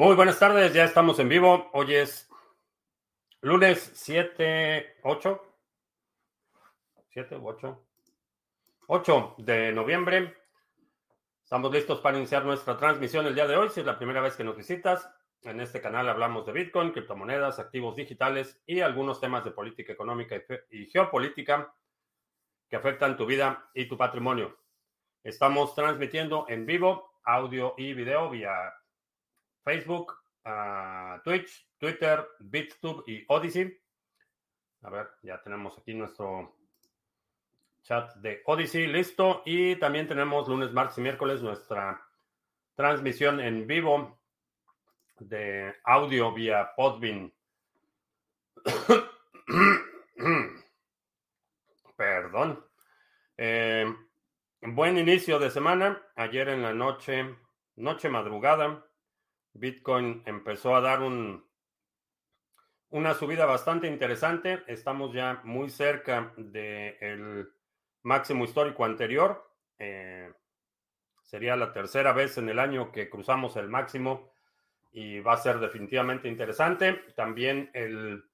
Muy buenas tardes, ya estamos en vivo. Hoy es lunes 7, 8, 7 u 8, 8 de noviembre. Estamos listos para iniciar nuestra transmisión el día de hoy. Si es la primera vez que nos visitas, en este canal hablamos de Bitcoin, criptomonedas, activos digitales y algunos temas de política económica y geopolítica que afectan tu vida y tu patrimonio. Estamos transmitiendo en vivo audio y video vía Facebook, Twitch, Twitter, BitTube y Odyssey. A ver, ya tenemos aquí nuestro chat de Odyssey listo. Y también tenemos lunes, martes y miércoles nuestra transmisión en vivo de audio vía Podbean. Perdón. Eh, buen inicio de semana. Ayer en la noche, noche madrugada, Bitcoin empezó a dar un, una subida bastante interesante. Estamos ya muy cerca del máximo histórico anterior. Eh, sería la tercera vez en el año que cruzamos el máximo y va a ser definitivamente interesante. También el,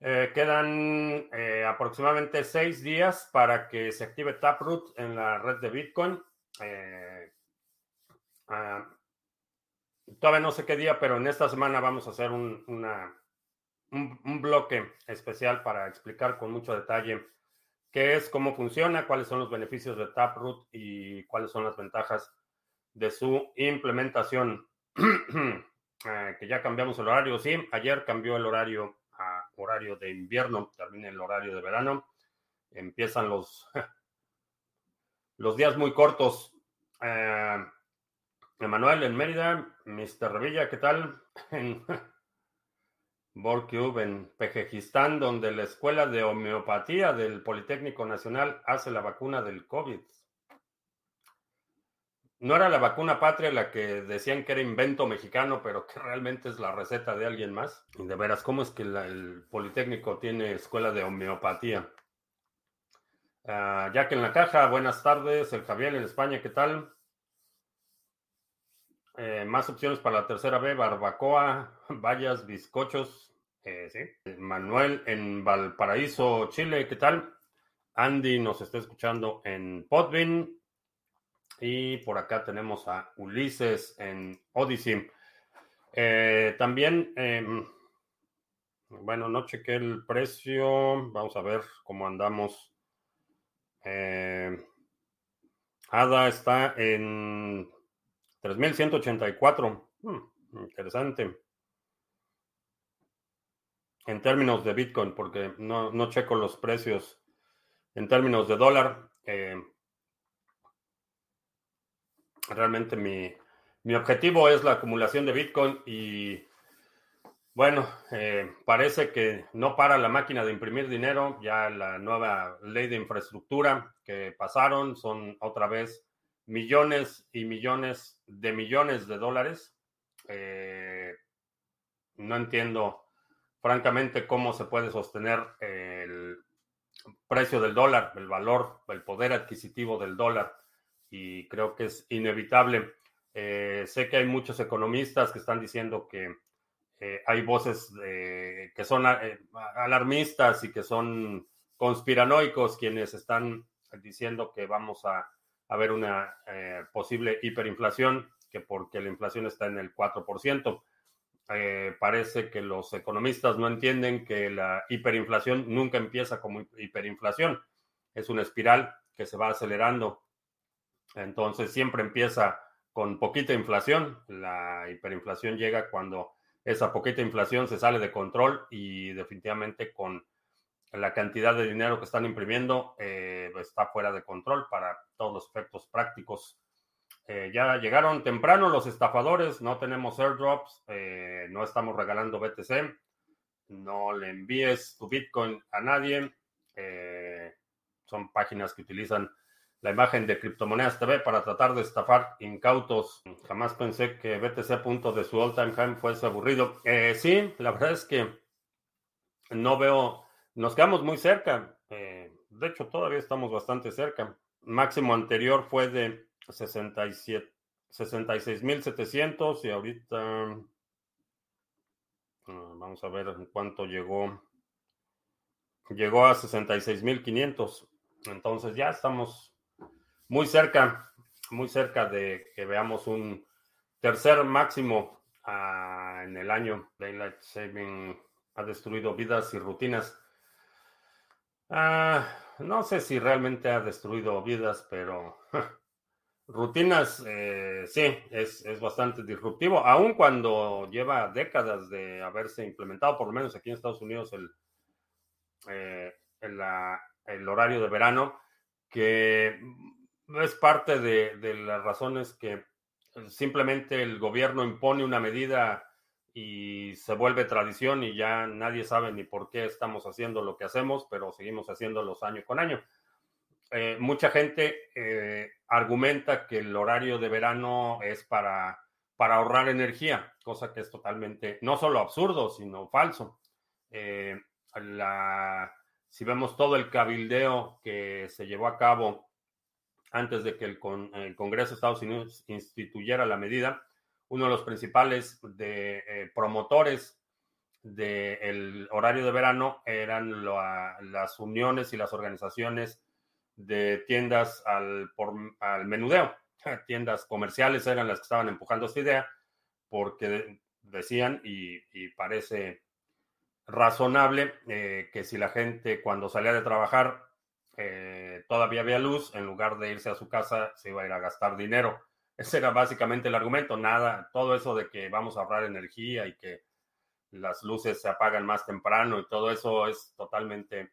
eh, quedan eh, aproximadamente seis días para que se active Taproot en la red de Bitcoin. Ah, Todavía no sé qué día, pero en esta semana vamos a hacer un, una, un, bloque especial para explicar con mucho detalle qué es, cómo funciona, cuáles son los beneficios de Taproot y cuáles son las ventajas de su implementación. Eh, que ya cambiamos el horario, sí, ayer cambió el horario a horario de invierno, termina el horario de verano, empiezan los, los días muy cortos. Eh, Emanuel en Mérida, Mr. Revilla, ¿qué tal? En Borcube, en Pejejistán, donde la Escuela de Homeopatía del Politécnico Nacional hace la vacuna del COVID. No era la vacuna patria la que decían que era invento mexicano, pero que realmente es la receta de alguien más. Y de veras, ¿cómo es que el Politécnico tiene escuela de homeopatía? Ya que en la caja, buenas tardes. El Javier en España, ¿qué tal? Eh, más opciones para la tercera B, barbacoa, vallas, bizcochos. Eh, sí. Manuel en Valparaíso, Chile, ¿qué tal? Andy nos está escuchando en Podbean. Y por acá tenemos a Ulises en Odyssey. Eh, también, em, bueno, no chequé el precio. Vamos a ver cómo andamos. Ada está en 3.184. Hmm, interesante. En términos de Bitcoin, porque no, no checo los precios en términos de dólar. Eh, realmente mi, mi, objetivo es la acumulación de Bitcoin y bueno, eh, parece que no para la máquina de imprimir dinero. Ya la nueva ley de infraestructura que pasaron son otra vez millones y millones de millones de dólares. Eh, no entiendo, francamente, cómo se puede sostener el precio del dólar, el valor, el poder adquisitivo del dólar, y creo que es inevitable. Eh, sé que hay muchos economistas que están diciendo que eh, hay voces que son alarmistas y que son conspiranoicos quienes están diciendo que vamos a haber una eh, posible hiperinflación, que porque la inflación está en el 4%. Eh, parece que los economistas no entienden que la hiperinflación nunca empieza como hiperinflación, es una espiral que se va acelerando. Entonces siempre empieza con poquita inflación. La hiperinflación llega cuando esa poquita inflación se sale de control y definitivamente con la cantidad de dinero que están imprimiendo eh, está fuera de control para todos los efectos prácticos. Eh, ya llegaron temprano los estafadores, no tenemos airdrops, eh, no estamos regalando BTC, no le envíes tu Bitcoin a nadie. son páginas que utilizan la imagen de Criptomonedas TV para tratar de estafar incautos. Jamás pensé que BTC punto de su all time high fuese aburrido. sí, la verdad es que no veo nos quedamos muy cerca. Eh, de hecho, todavía estamos bastante cerca. Máximo anterior fue de 67, 66.700 y ahorita ah, vamos a ver en cuánto llegó. Llegó a 66.500. Entonces ya estamos muy cerca, muy cerca de que veamos un tercer máximo ah, en el año. Daylight Saving ha destruido vidas y rutinas. Ah, no sé si realmente ha destruido vidas, pero rutinas eh, sí, es, bastante disruptivo, aun cuando lleva décadas de haberse implementado, por lo menos aquí en Estados Unidos, el, eh, el, horario de verano, que es parte de las razones que simplemente el gobierno impone una medida y se vuelve tradición y ya nadie sabe ni por qué estamos haciendo lo que hacemos, pero seguimos haciéndolos año con año. Eh, mucha gente eh, argumenta que el horario de verano es para, para ahorrar energía, cosa que es totalmente no solo absurdo, sino falso. Eh, la, si vemos todo el cabildeo que se llevó a cabo antes de que el, el Congreso de Estados Unidos instituyera la medida, uno de los principales eh, promotores del horario de verano eran las uniones y las organizaciones de tiendas al, al menudeo. Tiendas comerciales eran las que estaban empujando esta idea porque decían, y, parece razonable, eh, que si la gente cuando salía de trabajar eh, todavía había luz, en lugar de irse a su casa, se iba a ir a gastar dinero ese era básicamente el argumento, nada, todo eso de que vamos a ahorrar energía y que las luces se apagan más temprano y todo eso es totalmente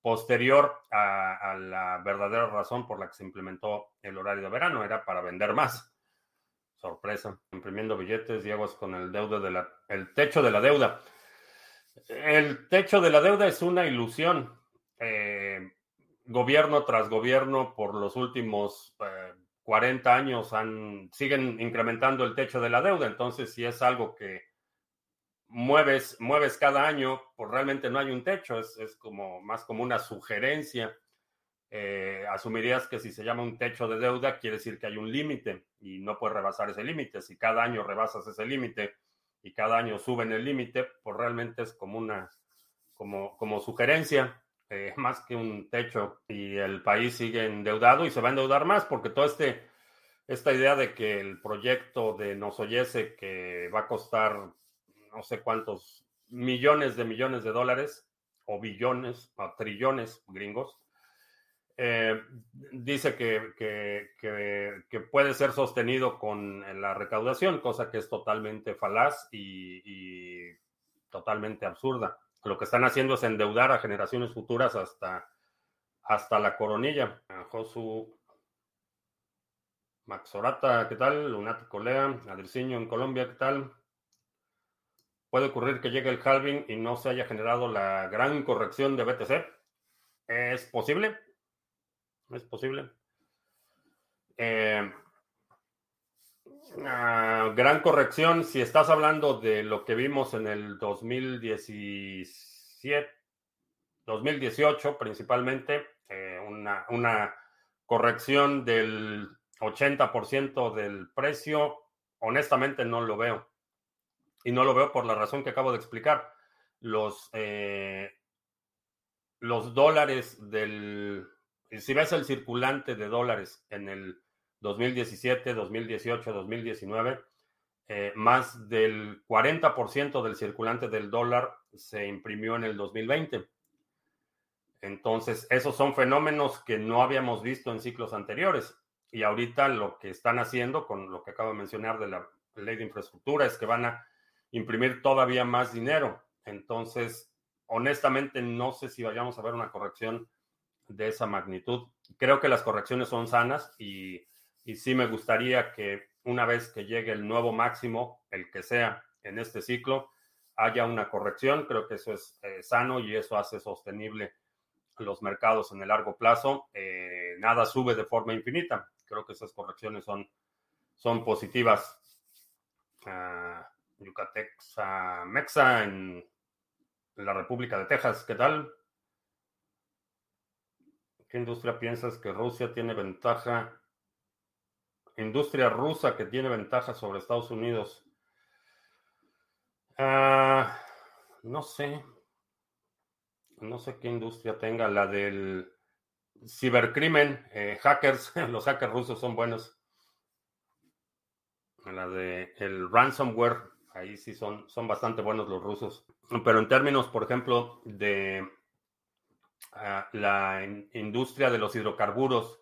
posterior a, la verdadera razón por la que se implementó el horario de verano, era para vender más. Sorpresa, imprimiendo billetes y aguas con el deuda de la, techo de la deuda. El techo de la deuda es una ilusión. Eh, gobierno tras gobierno por los últimos eh, 40 años han, siguen incrementando el techo de la deuda. Entonces, si es algo que mueves, mueves cada año, pues realmente no hay un techo, es, como más como una sugerencia. Eh, asumirías que si se llama un techo de deuda, quiere decir que hay un límite y no puedes rebasar ese límite. Si cada año rebasas ese límite y cada año suben el límite, pues realmente es como una como, como sugerencia. Eh, más que un techo y el país sigue endeudado y se va a endeudar más porque toda este, esta idea de que el proyecto de Nosoyese que va a costar no sé cuántos millones de millones de dólares o billones o trillones gringos, eh, dice que, que, puede ser sostenido con la recaudación, cosa que es totalmente falaz y totalmente absurda. Lo que están haciendo es endeudar a generaciones futuras hasta, hasta la coronilla. Josu Maxorata, ¿qué tal? Lunático Lea, Adriciño en Colombia, ¿qué tal? Puede ocurrir que llegue el halving y no se haya generado la gran corrección de BTC. ¿Es posible? Es posible. Eh, gran corrección si estás hablando de lo que vimos en el 2017, 2018 principalmente, eh, una, corrección del 80% del precio, honestamente no lo veo. Y no lo veo por la razón que acabo de explicar. Los, eh, los dólares del... Si ves el circulante de dólares en el 2017, 2018, 2019, más del 40% del circulante del dólar se imprimió en el 2020. Entonces, esos son fenómenos que no habíamos visto en ciclos anteriores. Y ahorita lo que están haciendo con lo que acabo de mencionar de la ley de infraestructura es que van a imprimir todavía más dinero. Entonces, honestamente, no sé si vayamos a ver una corrección de esa magnitud. Creo que las correcciones son sanas y y sí me gustaría que una vez que llegue el nuevo máximo, el que sea en este ciclo, haya una corrección. Creo que eso es eh, sano y eso hace sostenible los mercados en el largo plazo. Eh, nada sube de forma infinita. Creo que esas correcciones son, son positivas. Uh, Mexa en la República de Texas, ¿qué tal? ¿Qué industria piensas que Rusia tiene ventaja industria rusa que tiene ventaja sobre Estados Unidos. Ah, no sé. No sé qué industria tenga. La del cibercrimen. Eh, hackers. Los hackers rusos son buenos. La de el ransomware. Ahí sí son, son bastante buenos los rusos. Pero en términos, por ejemplo, de ah, la industria de los hidrocarburos,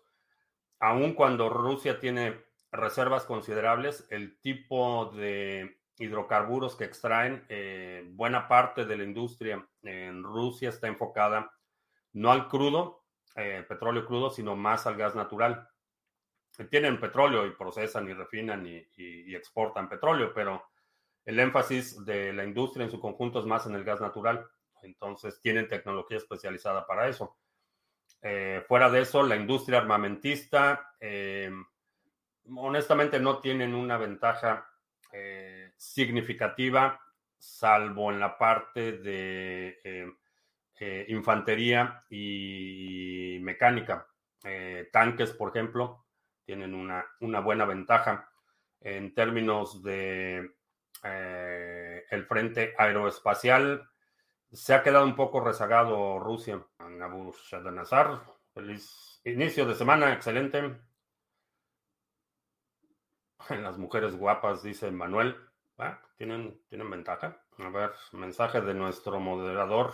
aun cuando Rusia tiene reservas considerables, el tipo de hidrocarburos que extraen, eh, buena parte de la industria en Rusia está enfocada no al crudo, eh, petróleo crudo, sino más al gas natural. Tienen petróleo y procesan y refinan y exportan petróleo, pero el énfasis de la industria en su conjunto es más en el gas natural. Entonces tienen tecnología especializada para eso. Eh, fuera de eso, la industria armamentista, honestamente, no tienen una ventaja eh, significativa, salvo en la parte de infantería y mecánica. tanques, por ejemplo, tienen una, buena ventaja en términos de eh, el frente aeroespacial. Se ha quedado un poco rezagado Rusia. Nabucodonosor, feliz inicio de semana, excelente. Las mujeres guapas, dice Manuel. Ah, ¿tienen, tienen ventaja. A ver, mensaje de nuestro moderador.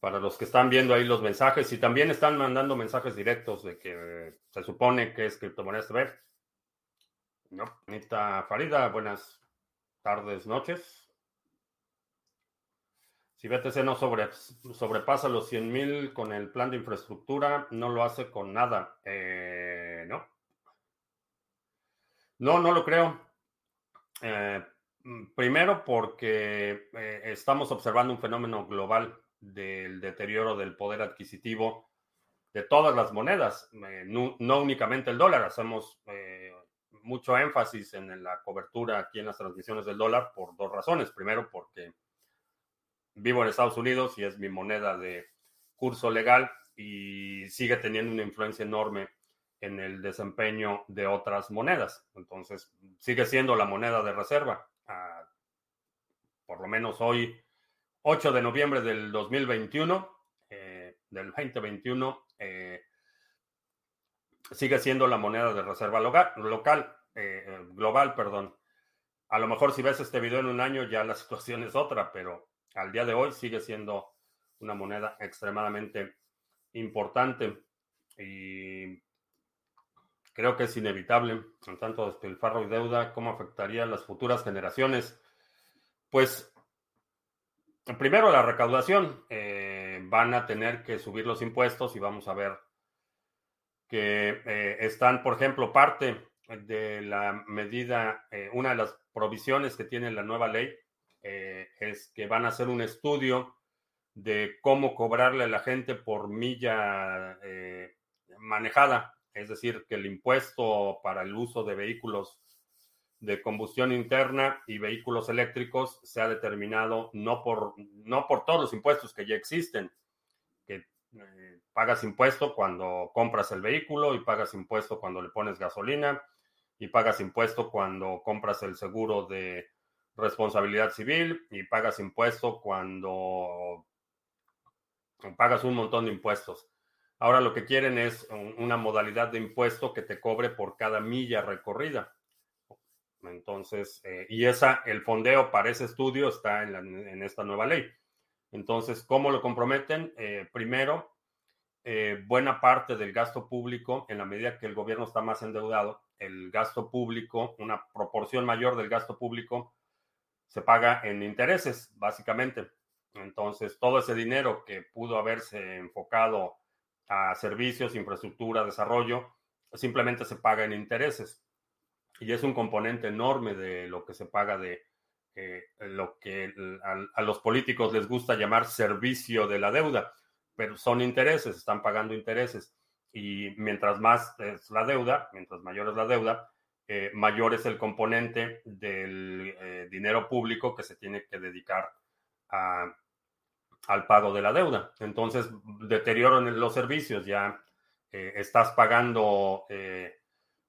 Para los que están viendo ahí los mensajes y también están mandando mensajes directos de que se supone que es criptomonedas TV. No, Anita Farida, buenas tardes, noches. Si BTC no sobre, sobrepasa los 100 mil con el plan de infraestructura, no lo hace con nada. Eh, no. No, no lo creo. Eh, primero porque eh, estamos observando un fenómeno global del deterioro del poder adquisitivo de todas las monedas, no, no, únicamente el dólar. Hacemos mucho énfasis en la cobertura aquí en las transmisiones del dólar por dos razones. Primero, porque vivo en Estados Unidos y es mi moneda de curso legal y sigue teniendo una influencia enorme en el desempeño de otras monedas. Entonces, sigue siendo la moneda de reserva. Ah, por lo menos hoy, 8 de noviembre del 2021, eh, del 2021, eh, sigue siendo la moneda de reserva local. Eh, eh, global, perdón. A lo mejor si ves este video en un año ya la situación es otra, pero al día de hoy sigue siendo una moneda extremadamente importante y creo que es inevitable, en tanto despilfarro y deuda, cómo afectaría a las futuras generaciones. Pues primero la recaudación, eh, van a tener que subir los impuestos y vamos a ver que están, por ejemplo, parte de la medida, eh, una de las provisiones que tiene la nueva ley eh, es que van a hacer un estudio de cómo cobrarle a la gente por milla eh, manejada, es decir, que el impuesto para el uso de vehículos de combustión interna y vehículos eléctricos sea determinado no por, no por todos los impuestos que ya existen, que pagas impuesto cuando compras el vehículo y pagas impuesto cuando le pones gasolina y pagas impuesto cuando compras el seguro de responsabilidad civil y pagas impuesto cuando pagas un montón de impuestos. Ahora lo que quieren es una modalidad de impuesto que te cobre por cada milla recorrida. Entonces, eh, y esa, el fondeo para ese estudio está en, esta nueva ley. Entonces, ¿cómo lo comprometen? Eh, primero, eh, buena parte del gasto público, en la medida que el gobierno está más endeudado, el gasto público, una proporción mayor del gasto público se paga en intereses, básicamente. Entonces, todo ese dinero que pudo haberse enfocado a servicios, infraestructura, desarrollo, simplemente se paga en intereses. Y es un componente enorme de lo que se paga de eh, lo que a, los políticos les gusta llamar servicio de la deuda, pero son intereses, están pagando intereses y mientras más es la deuda, mientras mayor es la deuda, eh, mayor es el componente del eh, dinero público que se tiene que dedicar al pago de la deuda. Entonces, deterioro en los servicios, ya eh, estás pagando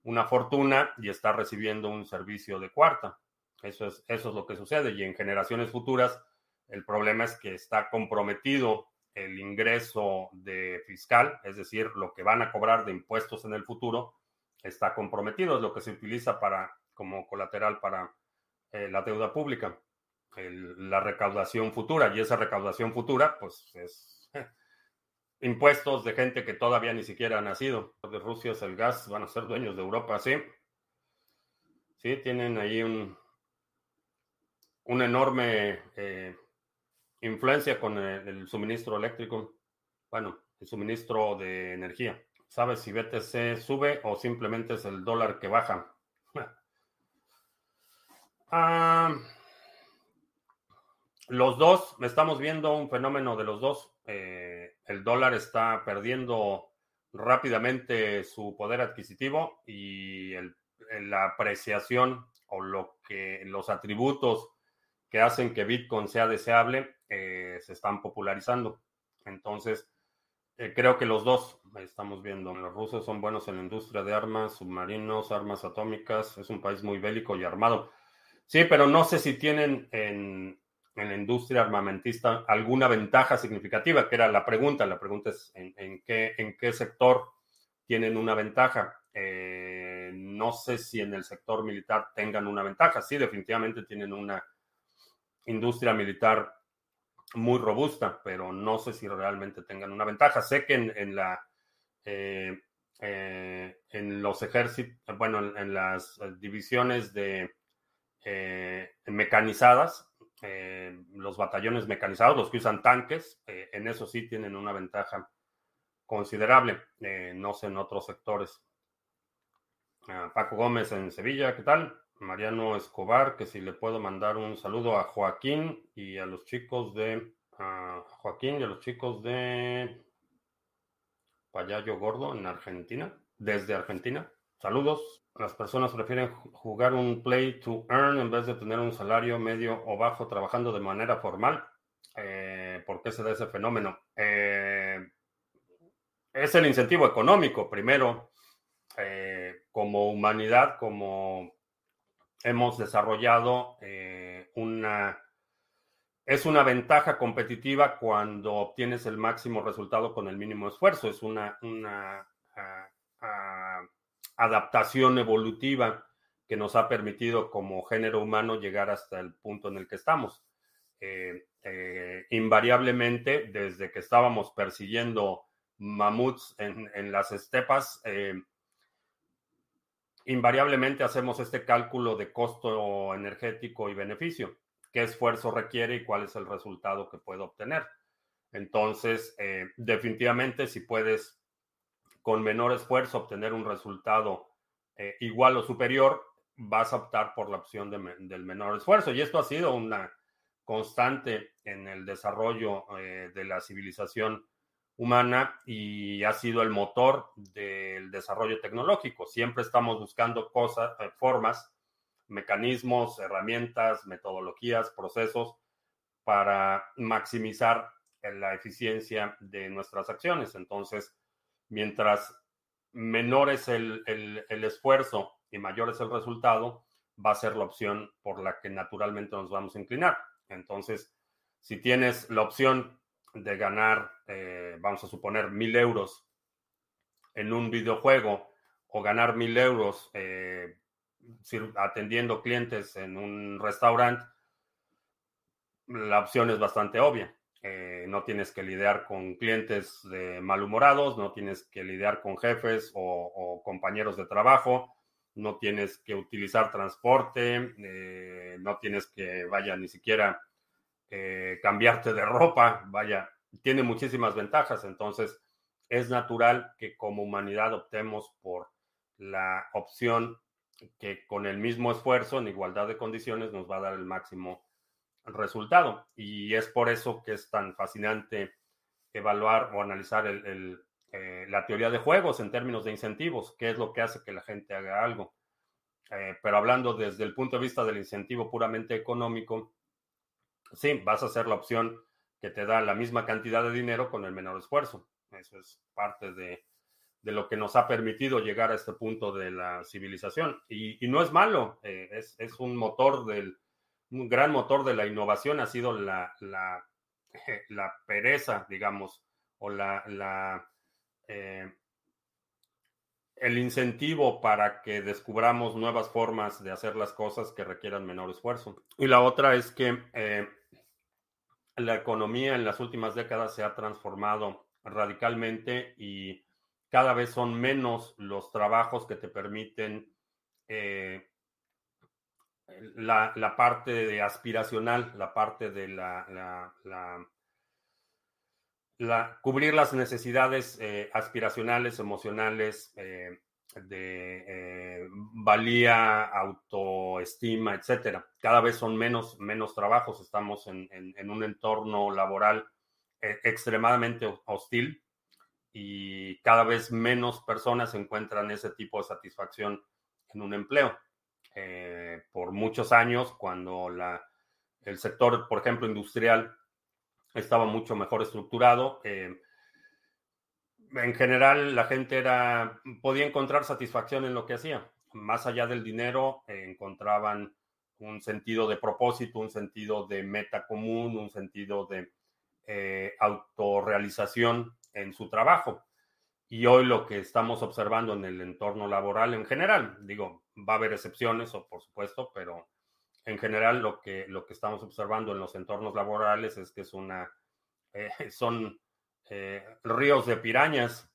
una fortuna y está recibiendo un servicio de cuarta. Eso es, eso es lo que sucede. Y en generaciones futuras, el problema es que está comprometido el ingreso de fiscal, es decir, lo que van a cobrar de impuestos en el futuro, está comprometido. Es lo que se utiliza para, como colateral para eh, la deuda pública, la recaudación futura. Y esa recaudación futura, pues es impuestos de gente que todavía ni siquiera ha nacido. De Rusia es el gas, van a ser dueños de Europa, sí. Sí, tienen ahí un, una enorme eh, influencia con el, suministro eléctrico. Bueno, el suministro de energía. ¿Sabes si BTC sube o simplemente es el dólar que baja? Ah, los dos, estamos viendo un fenómeno de los dos. Eh, el dólar está perdiendo rápidamente su poder adquisitivo y la apreciación o lo que los atributos que hacen que Bitcoin sea deseable eh, se están popularizando. Entonces, eh, creo que los dos estamos viendo. Los rusos son buenos en la industria de armas, submarinos, armas atómicas. Es un país muy bélico y armado. Sí, pero no sé si tienen en, en la industria armamentista alguna ventaja significativa, que era la pregunta. La pregunta es en, qué, en qué sector tienen una ventaja. Eh, no sé si en el sector militar tengan una ventaja. Sí, definitivamente tienen una industria militar muy robusta, pero no sé si realmente tengan una ventaja. Sé que en, la eh, eh, en los ejércitos, bueno, en, las divisiones de mecanizadas, los batallones mecanizados, los que usan tanques, eh, en eso sí tienen una ventaja considerable, eh, no sé en otros sectores. Ah, Paco Gómez en Sevilla, ¿qué tal? Mariano Escobar, que si le puedo mandar un saludo a Joaquín y a los chicos de Joaquín y a los chicos de Payayo Gordo en Argentina, desde Argentina. Saludos. Las personas prefieren jugar un play to earn en vez de tener un salario medio o bajo trabajando de manera formal. Eh, ¿Por qué se da ese fenómeno? Eh, es el incentivo económico, primero. Eh, como humanidad, como hemos desarrollado una... Es una ventaja competitiva cuando obtienes el máximo resultado con el mínimo esfuerzo. Es una, una ah, ah, adaptación evolutiva que nos ha permitido como género humano llegar hasta el punto en el que estamos. Eh, eh, invariablemente, desde que estábamos persiguiendo mamuts en, las estepas, eh, invariablemente hacemos este cálculo de costo energético y beneficio, qué esfuerzo requiere y cuál es el resultado que puedo obtener. Entonces, definitivamente, si puedes con menor esfuerzo obtener un resultado eh, igual o superior, vas a optar por la opción del menor esfuerzo. Y esto ha sido una constante en el desarrollo eh, de la civilización humana y ha sido el motor del desarrollo tecnológico. Siempre estamos buscando cosas, eh, formas, mecanismos, herramientas, metodologías, procesos para maximizar la eficiencia de nuestras acciones. Entonces, mientras menor es el, esfuerzo y mayor es el resultado, va a ser la opción por la que naturalmente nos vamos a inclinar. Entonces, si tienes la opción de ganar, eh, vamos a suponer, mil euros en un videojuego o ganar mil euros eh, atendiendo clientes en un restaurante, la opción es bastante obvia. Eh, no tienes que lidiar con clientes malhumorados, no tienes que lidiar con jefes o, compañeros de trabajo, no tienes que utilizar transporte, eh, no tienes que, vaya, ni siquiera eh, cambiarte de ropa, vaya, tiene muchísimas ventajas, entonces es natural que como humanidad optemos por la opción que con el mismo esfuerzo, en igualdad de condiciones, nos va a dar el máximo resultado. Y es por eso que es tan fascinante evaluar o analizar el, eh, la teoría de juegos en términos de incentivos, qué es lo que hace que la gente haga algo. Eh, pero hablando desde el punto de vista del incentivo puramente económico, sí, vas a hacer la opción que te da la misma cantidad de dinero con el menor esfuerzo. Eso es parte de de lo que nos ha permitido llegar a este punto de la civilización. Y, no es malo, eh, es, un motor del, un gran motor de la innovación ha sido la, la, pereza, digamos, o la, la eh, el incentivo para que descubramos nuevas formas de hacer las cosas que requieran menor esfuerzo. Y la otra es que eh, la economía en las últimas décadas se ha transformado radicalmente y cada vez son menos los trabajos que te permiten eh, la, parte de aspiracional, la parte de la, la, cubrir las necesidades eh, aspiracionales, emocionales, eh, de valía, autoestima, etcétera. Cada vez son menos, menos trabajos. Estamos en, en un entorno laboral extremadamente hostil y cada vez menos personas encuentran ese tipo de satisfacción en un empleo. Eh, por muchos años, cuando la, el sector, por ejemplo, industrial estaba mucho mejor estructurado, eh, en general la gente era, podía encontrar satisfacción en lo que hacía. Más allá del dinero, eh, encontraban un sentido de propósito, un sentido de meta común, un sentido de autorrealización en su trabajo. Y hoy lo que estamos observando en el entorno laboral en general, digo, va a haber excepciones, o por supuesto, pero en general lo que, lo que estamos observando en los entornos laborales es que es una, eh, son eh, ríos de pirañas,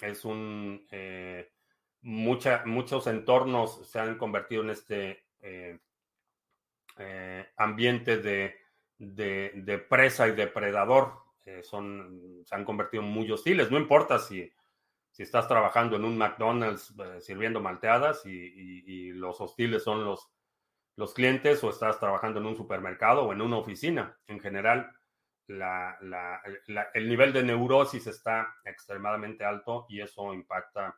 es un, eh, muchos entornos se han convertido en este ambiente de, de, presa y depredador, son, se han convertido muy hostiles, no importa si, si estás trabajando en un McDonald's eh, sirviendo malteadas y, los hostiles son los, los clientes o estás trabajando en un supermercado o en una oficina. En general, el nivel de neurosis está extremadamente alto y eso impacta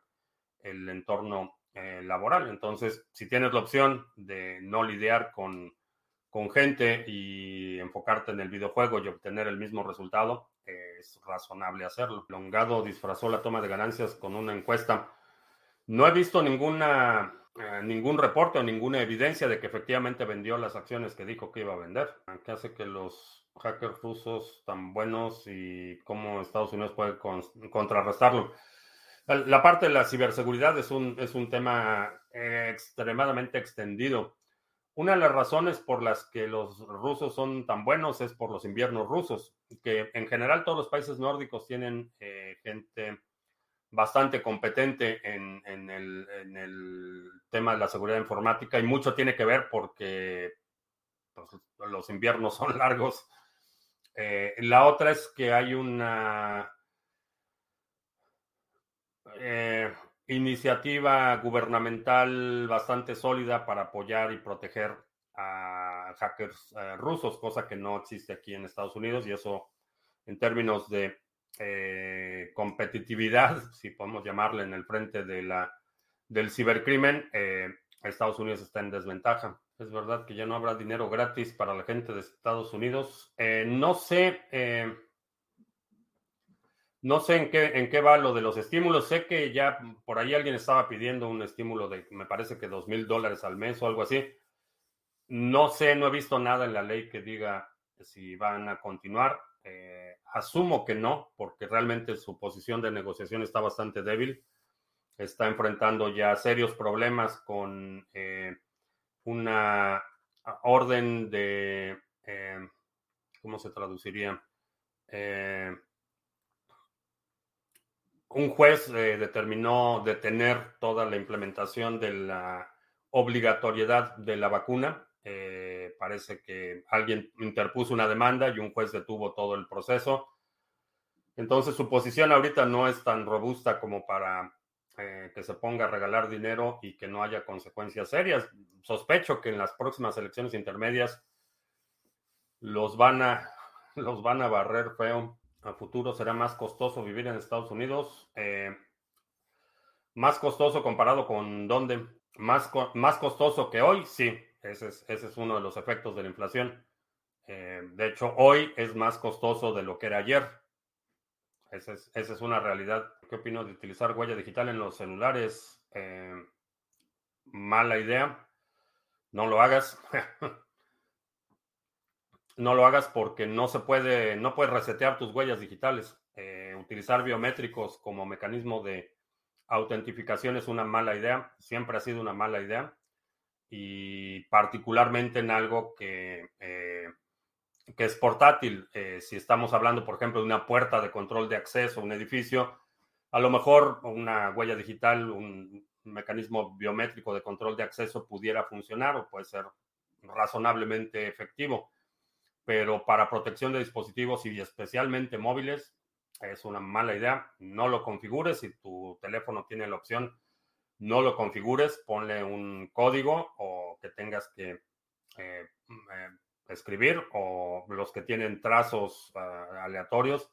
el entorno eh, laboral. Entonces, si tienes la opción de no lidiar con con gente y enfocarte en el videojuego y obtener el mismo resultado, es razonable hacerlo. Longado disfrazó la toma de ganancias con una encuesta. No he visto ninguna, eh, ningún reporte o ninguna evidencia de que efectivamente vendió las acciones que dijo que iba a vender. ¿Qué hace que los hackers rusos tan buenos y cómo Estados Unidos puede contrarrestarlo? La parte de la ciberseguridad es un, es un tema extremadamente extendido. Una de las razones por las que los rusos son tan buenos es por los inviernos rusos, que en general todos los países nórdicos tienen eh, gente bastante competente en, el, tema de la seguridad informática y mucho tiene que ver porque pues, los inviernos son largos. Eh, la otra es que hay una... Eh, iniciativa gubernamental bastante sólida para apoyar y proteger a hackers eh, rusos, cosa que no existe aquí en Estados Unidos y eso en términos de eh, competitividad, si podemos llamarle en el frente de la, del cibercrimen, eh, Estados Unidos está en desventaja. Es verdad que ya no habrá dinero gratis para la gente de Estados Unidos. no sé no sé en qué, en qué va lo de los estímulos. Sé que ya por ahí alguien estaba pidiendo un estímulo de, me parece que dos mil dólares al mes o algo así. No sé, no he visto nada en la ley que diga si van a continuar. Eh, asumo que no, porque realmente su posición de negociación está bastante débil. Está enfrentando ya serios problemas con eh, una orden de, eh, ¿cómo se traduciría? Un juez eh, determinó detener toda la implementación de la obligatoriedad de la vacuna. Eh, parece que alguien interpuso una demanda y un juez detuvo todo el proceso. Entonces su posición ahorita no es tan robusta como para eh, que se ponga a regalar dinero y que no haya consecuencias serias. Sospecho que en las próximas elecciones intermedias los van a, los van a barrer feo a futuro será más costoso vivir en Estados Unidos. Eh, más costoso comparado con dónde. Más, más costoso que hoy, sí. Ese es, ese es uno de los efectos de la inflación. Eh, de hecho, hoy es más costoso de lo que era ayer. esa es, esa es una realidad. ¿Qué opino de utilizar huella digital en los celulares? Eh, mala idea. No lo hagas. no lo hagas porque no se puede, no puedes resetear tus huellas digitales. Eh, utilizar biométricos como mecanismo de autentificación es una mala idea, siempre ha sido una mala idea y particularmente en algo que, eh, que es portátil. Eh, si estamos hablando, por ejemplo, de una puerta de control de acceso a un edificio, a lo mejor una huella digital, un mecanismo biométrico de control de acceso pudiera funcionar o puede ser razonablemente efectivo, pero para protección de dispositivos y especialmente móviles es una mala idea. No lo configures si tu teléfono tiene la opción no lo configures, ponle un código o que tengas que eh, eh, escribir o los que tienen trazos ah, aleatorios,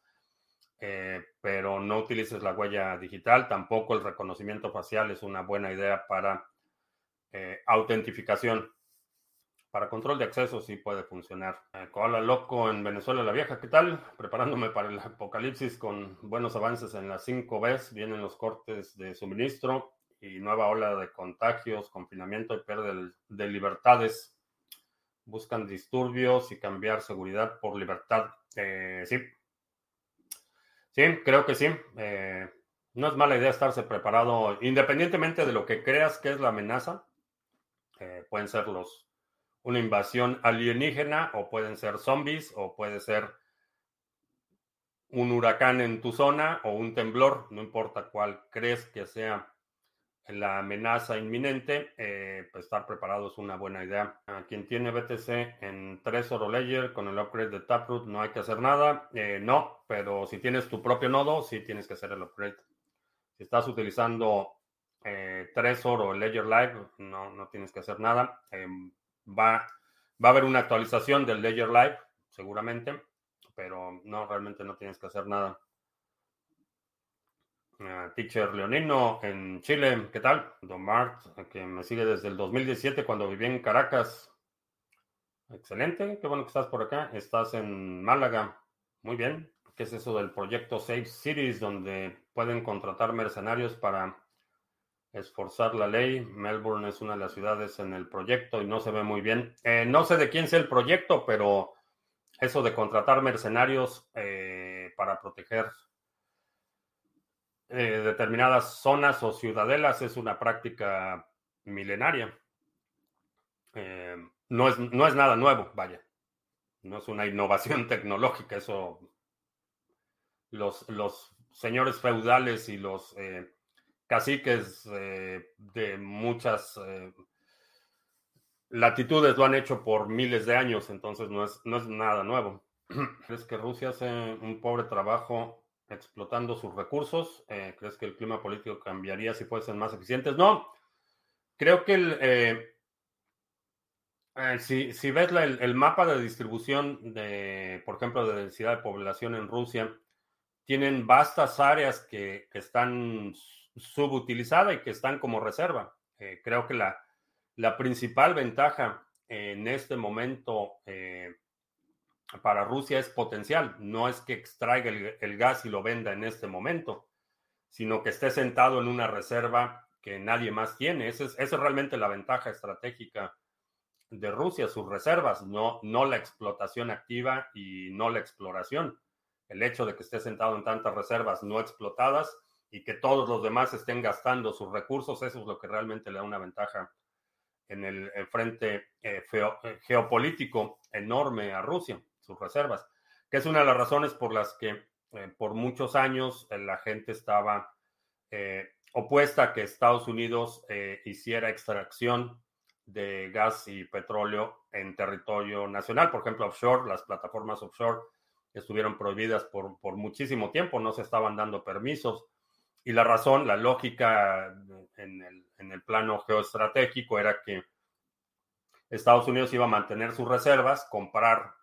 eh, pero no utilices la huella digital. Tampoco el reconocimiento facial es una buena idea para autentificación. Para control de acceso sí puede funcionar. Koala Loco en Venezuela la Vieja, ¿qué tal? Preparándome para el apocalipsis con buenos avances en las 5 Bs. Vienen los cortes de suministro y nueva ola de contagios, confinamiento y pérdida de libertades. Buscan disturbios y cambiar seguridad por libertad. Eh, sí. Sí, creo que sí. Eh, no es mala idea estarse preparado, independientemente de lo que creas que es la amenaza. Eh, pueden ser los una invasión alienígena o pueden ser zombies o puede ser un huracán en tu zona o un temblor, no importa cuál crees que sea la amenaza inminente, eh, pues estar preparado es una buena idea. A quien tiene BTC en 3 Oro Ledger con el upgrade de Taproot no hay que hacer nada. Eh, no, pero si tienes tu propio nodo, sí tienes que hacer el upgrade. Si estás utilizando eh, 3 Oro Ledger Live, no, no tienes que hacer nada. Va, va a haber una actualización del Ledger Live, seguramente, pero no, realmente no tienes que hacer nada. teacher Leonino en Chile, ¿qué tal? Don Mart, que me sigue desde el 2017 cuando viví en Caracas. Excelente, qué bueno que estás por acá. Estás en Málaga. Muy bien. ¿Qué es eso del proyecto Safe Cities, donde pueden contratar mercenarios para esforzar la ley? Melbourne es una de las ciudades en el proyecto y no se ve muy bien. Eh, no sé de quién sea el proyecto, pero eso de contratar mercenarios eh, para proteger eh, determinadas zonas o ciudadelas es una práctica milenaria. No, es, no es nada nuevo, vaya. No es una innovación tecnológica, eso los, los señores feudales y los caciques de muchas latitudes lo han hecho por miles de años, entonces no es, no es nada nuevo. ¿Crees que Rusia hace un pobre trabajo explotando sus recursos. Eh, ¿Crees que el clima político cambiaría si fuesen más eficientes? No, creo que el, eh, eh, si, ves el, mapa de distribución de, por ejemplo, de densidad de población en Rusia, tienen vastas áreas que, que están subutilizadas y que están como reserva. creo que la, la principal ventaja en este momento para Rusia es potencial. No es que extraiga el, gas y lo venda en este momento, sino que esté sentado en una reserva que nadie más tiene. Esa es, realmente la ventaja estratégica de Rusia, sus reservas, no, no la explotación activa y no la exploración. El hecho de que esté sentado en tantas reservas no explotadas y que todos los demás estén gastando sus recursos, eso es lo que realmente le da una ventaja en el, frente eh, eh, geopolítico enorme a Rusia sus reservas, que es una de las razones por las que eh, por muchos años eh, la gente estaba eh, opuesta a que Estados Unidos hiciera extracción de gas y petróleo en territorio nacional. Por ejemplo, offshore, las plataformas offshore estuvieron prohibidas por, por muchísimo tiempo, no se estaban dando permisos. Y la razón, la lógica en el, en el plano geoestratégico era que Estados Unidos iba a mantener sus reservas, comprar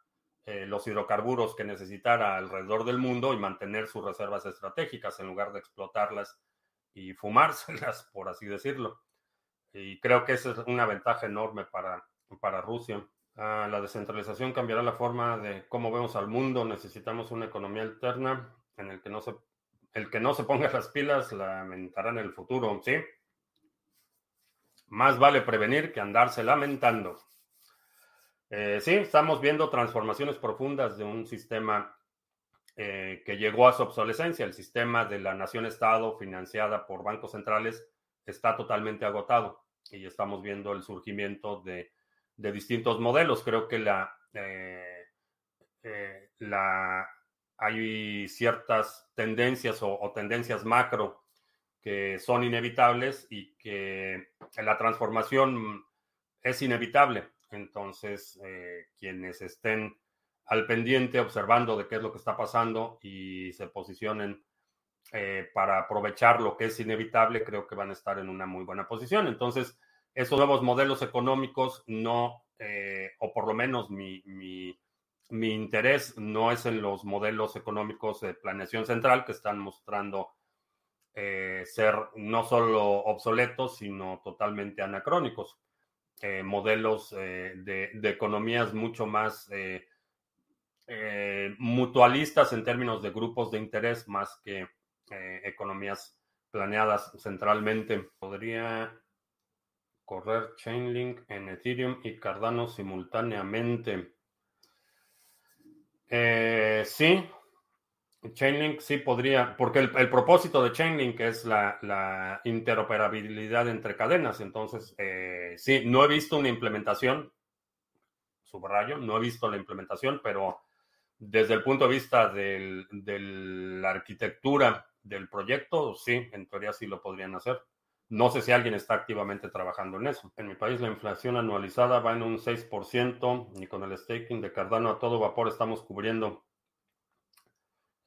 eh, los hidrocarburos que necesitara alrededor del mundo y mantener sus reservas estratégicas en lugar de explotarlas y fumárselas, por así decirlo. Y creo que esa es una ventaja enorme para, para Rusia. Ah, la descentralización cambiará la forma de cómo vemos al mundo. Necesitamos una economía alterna. en el que no se, el que no se ponga las pilas lamentará en el futuro, ¿sí? Más vale prevenir que andarse lamentando. Eh, sí, estamos viendo transformaciones profundas de un sistema eh, que llegó a su obsolescencia. El sistema de la nación-estado financiada por bancos centrales está totalmente agotado y estamos viendo el surgimiento de, distintos modelos. Creo que la, eh, la, hay ciertas tendencias o, tendencias macro que son inevitables y que la transformación es inevitable. Entonces, eh, quienes estén al pendiente observando de qué es lo que está pasando y se posicionen eh, para aprovechar lo que es inevitable, creo que van a estar en una muy buena posición. Entonces, esos nuevos modelos económicos no, eh, o por lo menos mi, mi, mi, interés no es en los modelos económicos de planeación central que están mostrando eh, ser no solo obsoletos, sino totalmente anacrónicos. Eh, modelos eh, de, economías mucho más mutualistas en términos de grupos de interés, más que economías planeadas centralmente. Podría correr Chainlink en Ethereum y Cardano simultáneamente. Sí, Chainlink sí podría, porque el, propósito de Chainlink es la, interoperabilidad entre cadenas. Entonces, eh, sí, no he visto una implementación, subrayo, no he visto la implementación, pero desde el punto de vista de la arquitectura del proyecto, sí, en teoría sí lo podrían hacer. No sé si alguien está activamente trabajando en eso. En mi país la inflación anualizada va en un 6% y con el staking de Cardano a todo vapor estamos cubriendo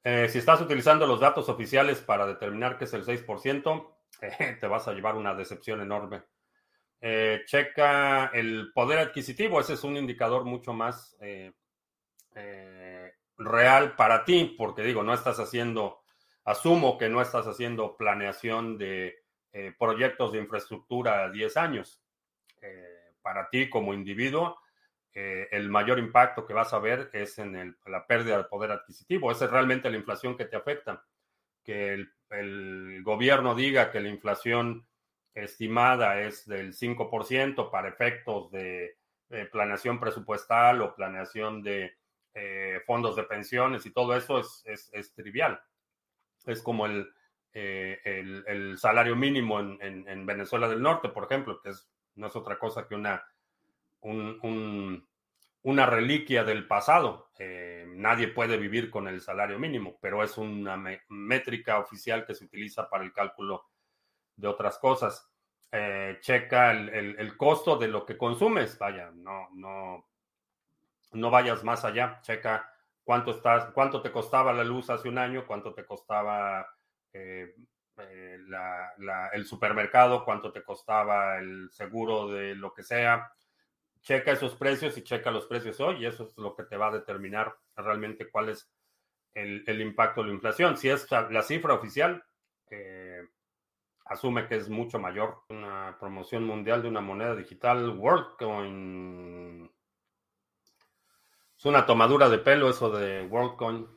eh, si estás utilizando los datos oficiales para determinar que es el 6%, eh, te vas a llevar una decepción enorme. Eh, checa el poder adquisitivo, ese es un indicador mucho más real para ti, porque digo, no estás haciendo, asumo que no estás haciendo planeación de proyectos de infraestructura a 10 años. para ti como individuo, eh, el mayor impacto que vas a ver es en la pérdida de poder adquisitivo. Esa es realmente la inflación que te afecta. Que el, gobierno diga que la inflación estimada es del 5% para efectos de planeación presupuestal o planeación de eh, fondos de pensiones y todo eso es, trivial. Es como el, eh, el, salario mínimo en, Venezuela del Norte, por ejemplo, que es, no es otra cosa que una un, una reliquia del pasado. Eh, nadie puede vivir con el salario mínimo, pero es una métrica oficial que se utiliza para el cálculo de otras cosas. Eh, checa el, costo de lo que consumes. Vaya, no, no, no vayas más allá. Checa cuánto estás, cuánto te costaba la luz hace un año, cuánto te costaba eh, el supermercado, cuánto te costaba el seguro de lo que sea, checa esos precios y checa los precios hoy y eso es lo que te va a determinar realmente cuál es el, impacto de la inflación. Si es la cifra oficial, eh, asume que es mucho mayor. Una promoción mundial de una moneda digital, WorldCoin. Es una tomadura de pelo eso de WorldCoin.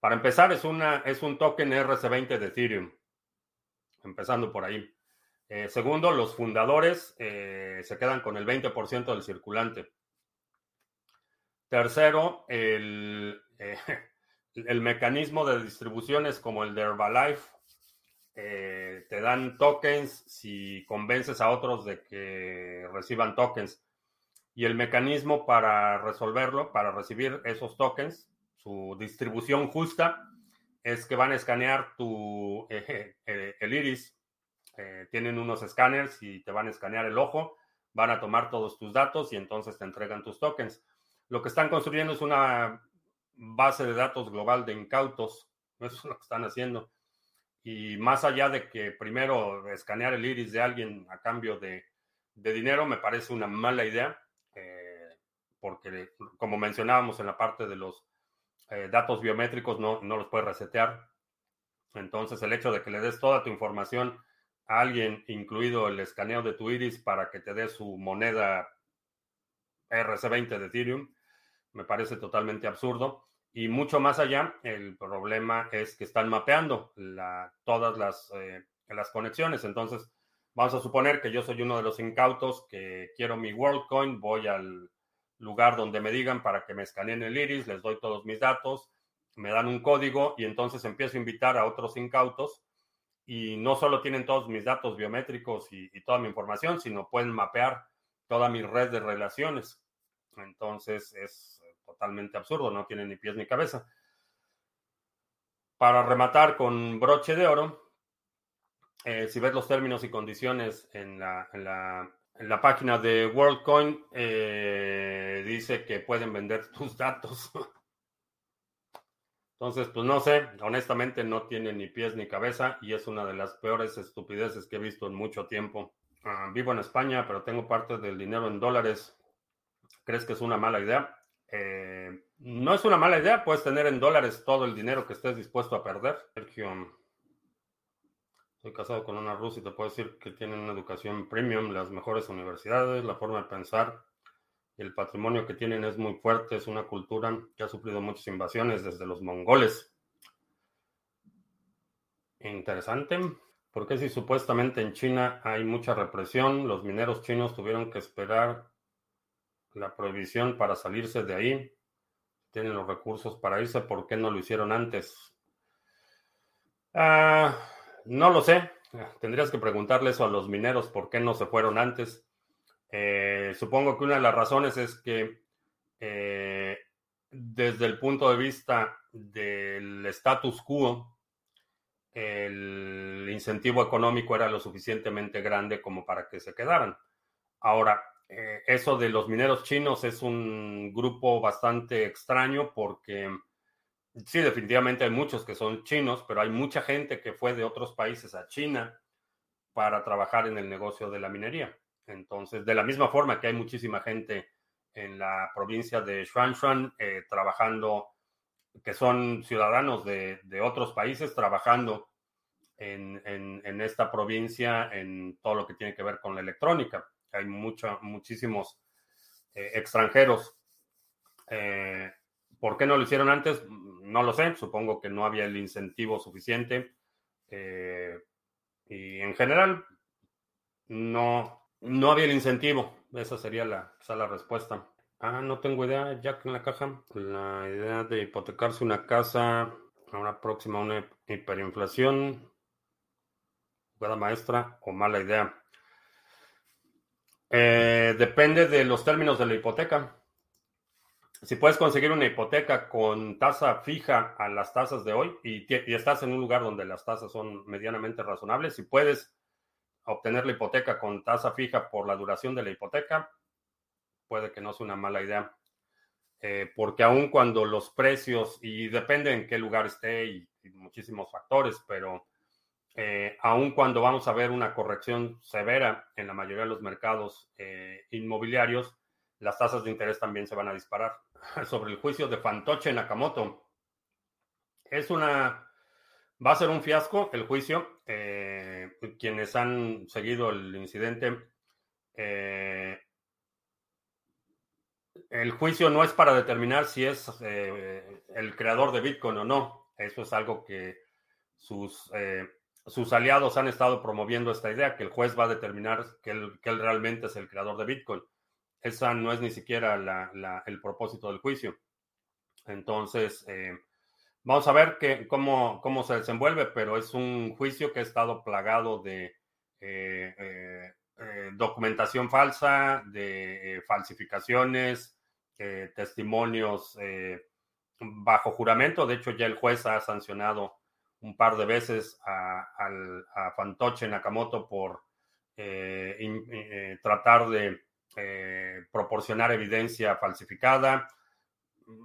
Para empezar, es, una, es un token RC20 de Ethereum. Empezando por ahí. Eh, segundo, los fundadores eh, se quedan con el 20% del circulante. Tercero, el, eh, el, mecanismo de distribución es como el de Herbalife. te dan tokens si convences a otros de que reciban tokens. Y el mecanismo para resolverlo, para recibir esos tokens, su distribución justa, es que van a escanear tu, el iris eh, tienen unos escáneres y te van a escanear el ojo, van a tomar todos tus datos y entonces te entregan tus tokens. Lo que están construyendo es una base de datos global de incautos, eso es lo que están haciendo. Y más allá de que primero escanear el iris de alguien a cambio de, dinero, me parece una mala idea, eh, porque como mencionábamos en la parte de los eh, datos biométricos, no, no los puedes resetear. Entonces, el hecho de que le des toda tu información alguien, incluido el escaneo de tu iris para que te dé su moneda RC20 de Ethereum, me parece totalmente absurdo. Y mucho más allá, el problema es que están mapeando todas las, eh, las conexiones. Entonces, vamos a suponer que yo soy uno de los incautos que quiero mi WorldCoin, voy al lugar donde me digan para que me escaneen el iris, les doy todos mis datos, me dan un código y entonces empiezo a invitar a otros incautos y no solo tienen todos mis datos biométricos y, toda mi información, sino pueden mapear toda mi red de relaciones. Entonces es totalmente absurdo, no tiene ni pies ni cabeza. Para rematar con broche de oro, eh, si ves los términos y condiciones en la, en la, página de WorldCoin, eh, dice que pueden vender tus datos. Entonces, pues no sé, honestamente no tiene ni pies ni cabeza y es una de las peores estupideces que he visto en mucho tiempo. Ah, vivo en España, pero tengo parte del dinero en dólares. ¿Crees que es una mala idea? Eh, no es una mala idea, puedes tener en dólares todo el dinero que estés dispuesto a perder. Sergio, soy casado con una rusa y te puedo decir que tienen una educación premium, las mejores universidades, la forma de pensar el patrimonio que tienen es muy fuerte, es una cultura que ha sufrido muchas invasiones desde los mongoles. Interesante, porque si supuestamente en China hay mucha represión, los mineros chinos tuvieron que esperar la prohibición para salirse de ahí, tienen los recursos para irse, ¿por qué no lo hicieron antes? Ah, no lo sé, tendrías que preguntarle eso a los mineros, ¿por qué no se fueron antes? Eh, supongo que una de las razones es que eh, desde el punto de vista del status quo, el incentivo económico era lo suficientemente grande como para que se quedaran. Ahora, eh, eso de los mineros chinos es un grupo bastante extraño porque sí, definitivamente hay muchos que son chinos, pero hay mucha gente que fue de otros países a China para trabajar en el negocio de la minería. Entonces, de la misma forma que hay muchísima gente en la provincia de Xuanshan eh, trabajando, que son ciudadanos de, otros países trabajando en, esta provincia en todo lo que tiene que ver con la electrónica. Hay muchísimos eh, extranjeros. Eh, ¿Por qué no lo hicieron antes? No lo sé. Supongo que no había el incentivo suficiente. y en general, no, no había el incentivo. Esa sería la, la respuesta. Ah, no tengo idea, Jack en la caja. La idea de hipotecarse una casa, ahora próxima una hiperinflación. Jugada maestra o mala idea. Eh, depende de los términos de la hipoteca. Si puedes conseguir una hipoteca con tasa fija a las tasas de hoy y, estás en un lugar donde las tasas son medianamente razonables, si puedes obtener la hipoteca con tasa fija por la duración de la hipoteca, puede que no sea una mala idea. Eh, porque aun cuando los precios, y depende en qué lugar esté y, muchísimos factores, pero eh, aun cuando vamos a ver una corrección severa en la mayoría de los mercados eh, inmobiliarios, las tasas de interés también se van a disparar. Sobre el juicio de Fantoche Nakamoto, es una Va a ser un fiasco el juicio. Eh, quienes han seguido el incidente, eh, el juicio no es para determinar si es eh, el creador de Bitcoin o no. Eso es algo que sus, sus aliados han estado promoviendo esta idea, que el juez va a determinar que él, realmente es el creador de Bitcoin. Esa no es ni siquiera el propósito del juicio. Entonces, Vamos a ver cómo, cómo se desenvuelve, pero es un juicio que ha estado plagado de eh, eh, eh, documentación falsa, de falsificaciones, testimonios bajo juramento. De hecho, ya el juez ha sancionado un par de veces a, a Fantoche Nakamoto por tratar de proporcionar evidencia falsificada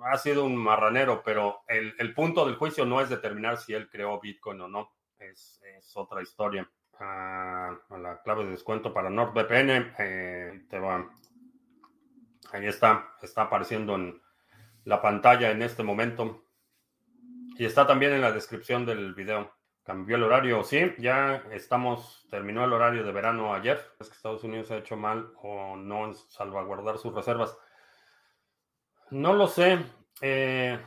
ha sido un marranero, pero el, punto del juicio no es determinar si él creó Bitcoin o no. Es, otra historia. Ah, la clave de descuento para NordVPN. Eh, te va. Ahí está. Está apareciendo en la pantalla en este momento. Y está también en la descripción del video. Cambió el horario. Sí, ya estamos. Terminó el horario de verano ayer. Es que Estados Unidos ha hecho mal o no en salvaguardar sus reservas. No lo sé. Eh,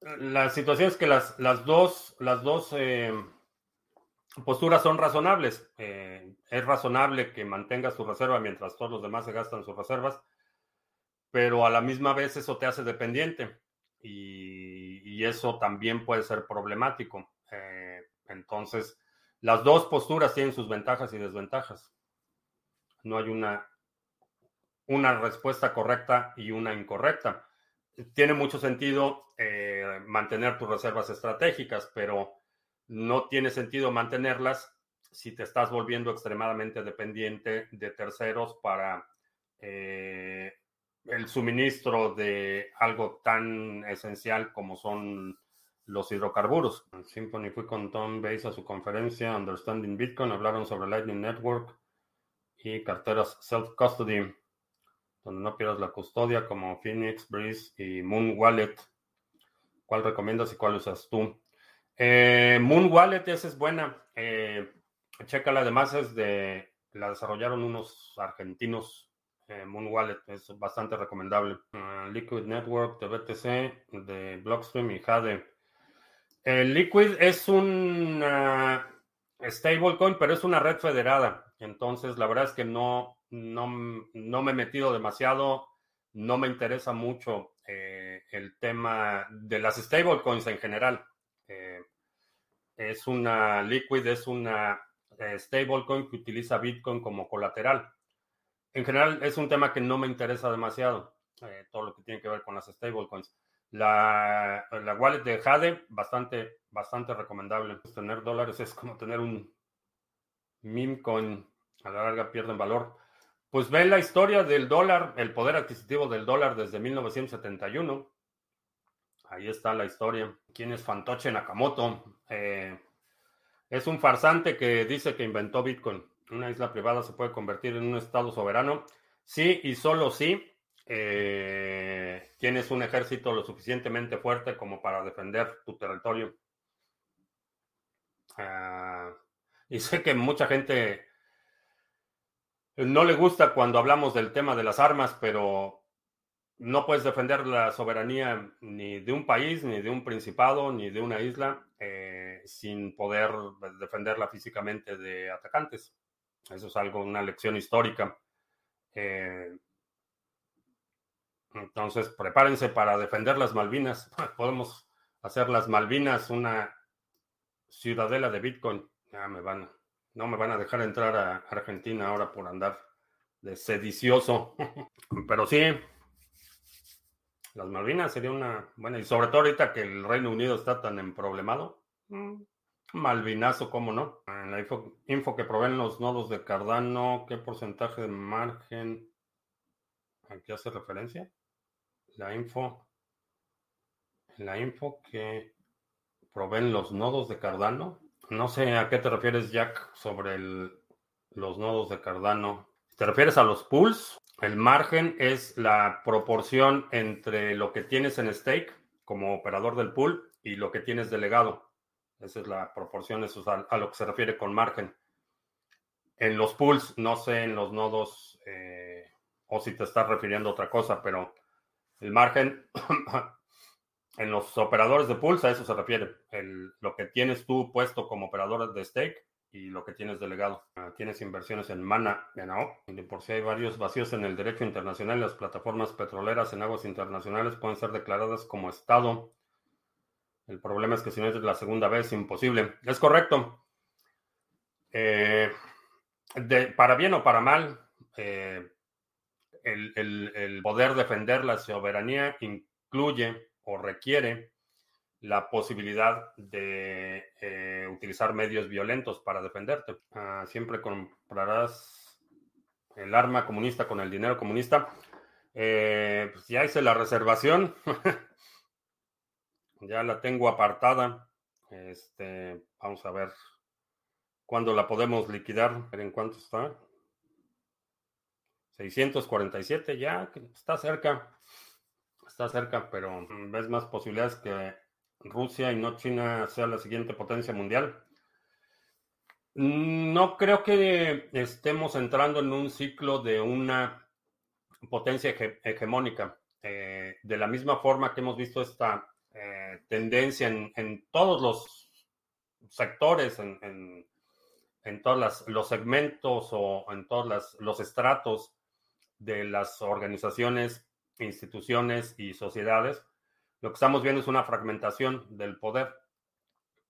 la situación es que las, las dos, las dos eh, posturas son razonables. Eh, es razonable que mantengas tu reserva mientras todos los demás se gastan sus reservas, pero a la misma vez eso te hace dependiente y, y eso también puede ser problemático. Eh, entonces, las dos posturas tienen sus ventajas y desventajas. No hay una, una respuesta correcta y una incorrecta. Tiene mucho sentido eh, mantener tus reservas estratégicas, pero no tiene sentido mantenerlas si te estás volviendo extremadamente dependiente de terceros para eh, el suministro de algo tan esencial como son los hidrocarburos. Symphony fui con Tom Bates a su conferencia Understanding Bitcoin, hablaron sobre Lightning Network y carteras self-custody, donde no pierdas la custodia como Phoenix, Breeze y Moon Wallet. ¿Cuál recomiendas y cuál usas tú? Eh, Moon Wallet, esa es buena. Eh, chécala, además es de, la desarrollaron unos argentinos. Eh, Moon Wallet es bastante recomendable. Uh, Liquid Network de BTC, de Blockstream y Jade. El Liquid es un stablecoin, pero es una red federada. Entonces, la verdad es que no, no, no me he metido demasiado. No me interesa mucho eh, el tema de las stablecoins en general. Eh, es una Liquid, es una eh, stablecoin que utiliza Bitcoin como colateral. En general es un tema que no me interesa demasiado, eh, todo lo que tiene que ver con las stablecoins. La, la wallet de Jade, bastante, bastante recomendable. Tener dólares es como tener un meme coin, a la larga pierden valor. Pues ven la historia del dólar, el poder adquisitivo del dólar desde 1971. Ahí está la historia. ¿Quién es Fantoche Nakamoto? Eh, es un farsante que dice que inventó Bitcoin. Una isla privada se puede convertir en un estado soberano. Sí y solo sí eh, tienes un ejército lo suficientemente fuerte como para defender tu territorio. Ah, y sé que mucha gente no le gusta cuando hablamos del tema de las armas, pero no puedes defender la soberanía ni de un país, ni de un principado, ni de una isla eh, sin poder defenderla físicamente de atacantes. Eso es algo, una lección histórica. Eh, entonces, prepárense para defender las Malvinas. Podemos hacer las Malvinas una ciudadela de Bitcoin. Ya me van, no me van a dejar entrar a Argentina ahora por andar de sedicioso. Pero sí, las Malvinas sería una buena, y sobre todo ahorita que el Reino Unido está tan emproblemado. Malvinazo, ¿cómo no? En la info, que proveen los nodos de Cardano, ¿qué porcentaje de margen? ¿A qué hace referencia? La info. La info que proveen los nodos de Cardano. No sé a qué te refieres, Jack, sobre los nodos de Cardano. ¿Te refieres a los pools? El margen es la proporción entre lo que tienes en stake como operador del pool y lo que tienes delegado. Esa es la proporción, eso es a, lo que se refiere con margen. En los pools, no sé en los nodos eh, o si te estás refiriendo a otra cosa, pero el margen en los operadores de pools a eso se refiere. lo que tienes tú puesto como operador de stake y lo que tienes delegado. Ah, tienes inversiones en Mana, ¿no? Y por si hay varios vacíos en el derecho internacional, las plataformas petroleras en aguas internacionales pueden ser declaradas como Estado. El problema es que si no es la segunda vez, imposible. Es correcto. Eh, para bien o para mal, eh, el poder defender la soberanía incluye o requiere la posibilidad de eh, utilizar medios violentos para defenderte. Ah, siempre comprarás el arma comunista con el dinero comunista. Pues ya hice la reservación. ya la tengo apartada. Este, vamos a ver cuándo la podemos liquidar. ¿En cuánto está? 647 ya, está cerca. Está cerca, pero ves más posibilidades que Rusia y no China sea la siguiente potencia mundial. No creo que estemos entrando en un ciclo de una potencia hegemónica. Eh, de la misma forma que hemos visto esta tendencia en, todos los sectores, en, en todos los segmentos o en todos los estratos de las organizaciones, instituciones y sociedades, lo que estamos viendo es una fragmentación del poder.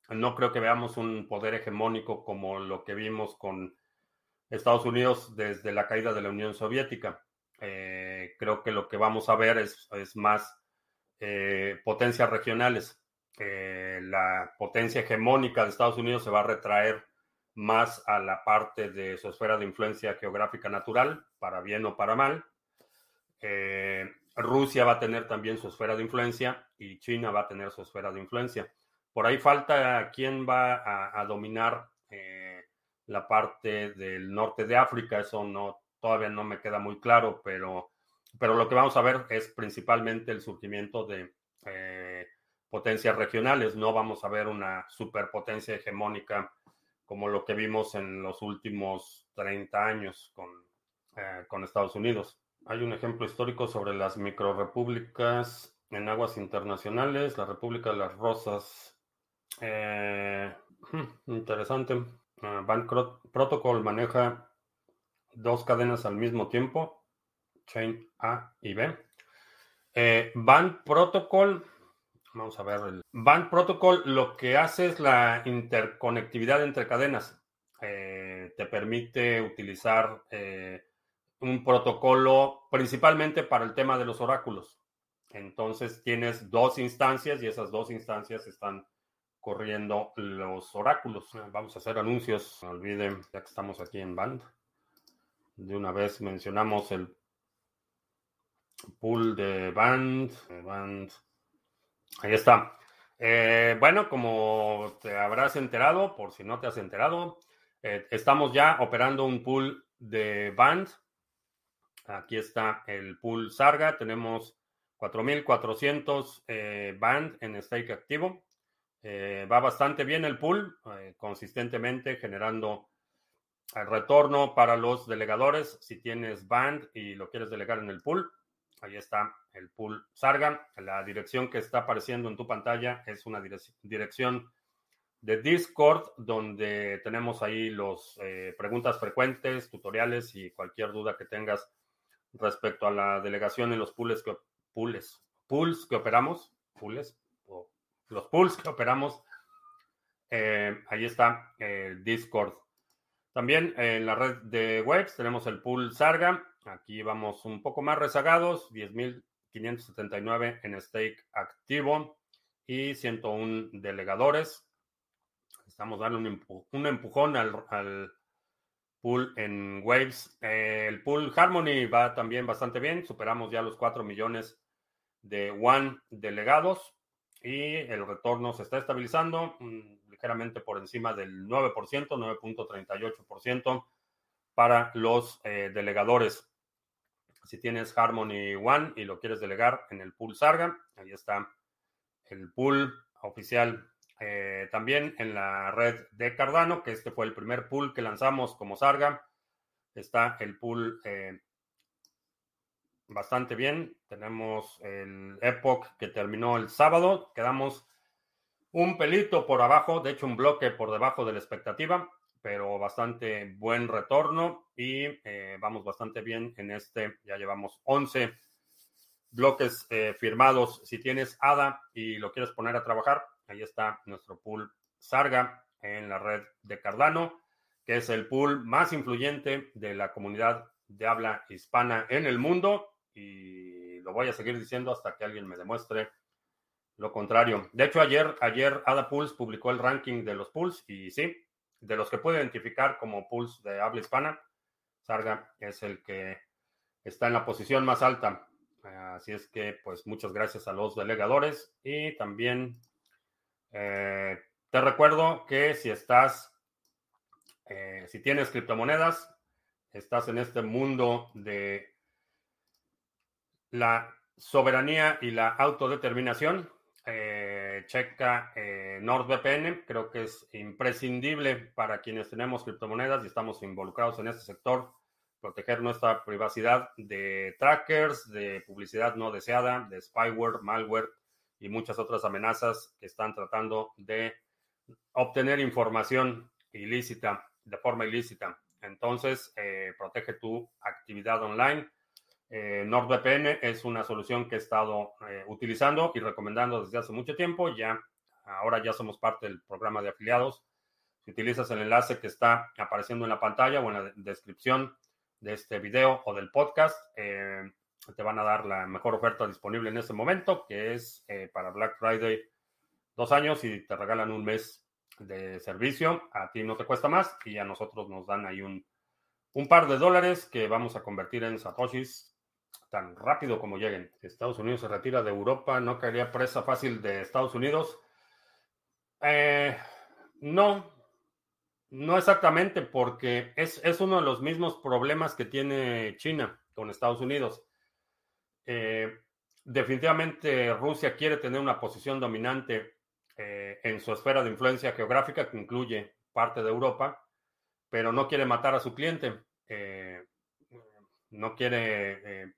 No creo que veamos un poder hegemónico como lo que vimos con Estados Unidos desde la caída de la Unión Soviética. Eh, creo que lo que vamos a ver es, más eh, potencias regionales. Eh, la potencia hegemónica de Estados Unidos se va a retraer más a la parte de su esfera de influencia geográfica natural, para bien o para mal. Eh, Rusia va a tener también su esfera de influencia y China va a tener su esfera de influencia. Por ahí falta quién va a, dominar eh, la parte del norte de África. Eso no todavía no me queda muy claro, pero, pero lo que vamos a ver es principalmente el surgimiento de eh, potencias regionales. No vamos a ver una superpotencia hegemónica como lo que vimos en los últimos 30 años con, eh, con Estados Unidos. Hay un ejemplo histórico sobre las microrepúblicas en aguas internacionales, la República de las Rosas. Eh, hmm, interesante. Uh, Protocol maneja dos cadenas al mismo tiempo, chain A y B. Eh, Band Protocol Vamos a ver. El Band Protocol lo que hace es la interconectividad entre cadenas. Eh, te permite utilizar eh, un protocolo principalmente para el tema de los oráculos. Entonces tienes dos instancias y esas dos instancias están corriendo los oráculos. Vamos a hacer anuncios. No olviden, ya que estamos aquí en Band. De una vez mencionamos el pool de Band. Band Ahí está. Eh, bueno, como te habrás enterado, por si no te has enterado, eh, estamos ya operando un pool de band. Aquí está el pool Sarga. Tenemos 4.400 eh, band en stake activo. va bastante bien el pool, consistentemente generando el retorno para los delegadores. Si tienes band y lo quieres delegar en el pool, Ahí está el pool Sarga. La dirección que está apareciendo en tu pantalla es una dirección de Discord donde tenemos ahí los eh, preguntas frecuentes, tutoriales y cualquier duda que tengas respecto a la delegación en los pools que, pools, pools que operamos, pools, o los pools que operamos. Eh, ahí está el Discord. También en la red de webs tenemos el pool Sarga Aquí vamos un poco más rezagados, 10.579 en stake activo y 101 delegadores. Estamos dando un, empujón al, pool en Waves. el pool Harmony va también bastante bien. Superamos ya los 4 millones de One delegados y el retorno se está estabilizando mm, ligeramente por encima del 9%, 9.38% para los eh, delegadores. Si tienes Harmony One y lo quieres delegar en el pool Sarga, ahí está el pool oficial. Eh, también en la red de Cardano, que este fue el primer pool que lanzamos como Sarga, está el pool eh, bastante bien. Tenemos el Epoch que terminó el sábado. Quedamos un pelito por abajo, de hecho un bloque por debajo de la expectativa pero bastante buen retorno y eh, vamos bastante bien en este. Ya llevamos 11 bloques eh, firmados. Si tienes ADA y lo quieres poner a trabajar, ahí está nuestro pool Sarga en la red de Cardano, que es el pool más influyente de la comunidad de habla hispana en el mundo y lo voy a seguir diciendo hasta que alguien me demuestre lo contrario. De hecho, ayer, ayer Ada Pools publicó el ranking de los pools y sí, de los que puedo identificar como pools de habla hispana, Sarga es el que está en la posición más alta. Así es que, pues, muchas gracias a los delegadores y también eh, te recuerdo que si estás, eh, si tienes criptomonedas, estás en este mundo de la soberanía y la autodeterminación, checa eh, NordVPN, creo que es imprescindible para quienes tenemos criptomonedas y estamos involucrados en este sector, proteger nuestra privacidad de trackers, de publicidad no deseada, de spyware, malware y muchas otras amenazas que están tratando de obtener información ilícita, de forma ilícita. Entonces, eh, protege tu actividad online. Eh, NordVPN es una solución que he estado eh, utilizando y recomendando desde hace mucho tiempo. Ya, ahora ya somos parte del programa de afiliados. Si utilizas el enlace que está apareciendo en la pantalla o en la descripción de este video o del podcast, te van a dar la mejor oferta disponible en este momento, que es para Black Friday dos años y te regalan un mes de servicio. A ti no te cuesta más y a nosotros nos dan ahí un par de dólares que vamos a convertir en satoshis tan rápido como lleguen. Estados Unidos se retira de Europa, no caería presa fácil de Estados Unidos. Eh, no, no exactamente, porque es, es, uno de los mismos problemas que tiene China con Estados Unidos. Eh, definitivamente Rusia quiere tener una posición dominante eh, en su esfera de influencia geográfica, que incluye parte de Europa, pero no quiere matar a su cliente. No quiere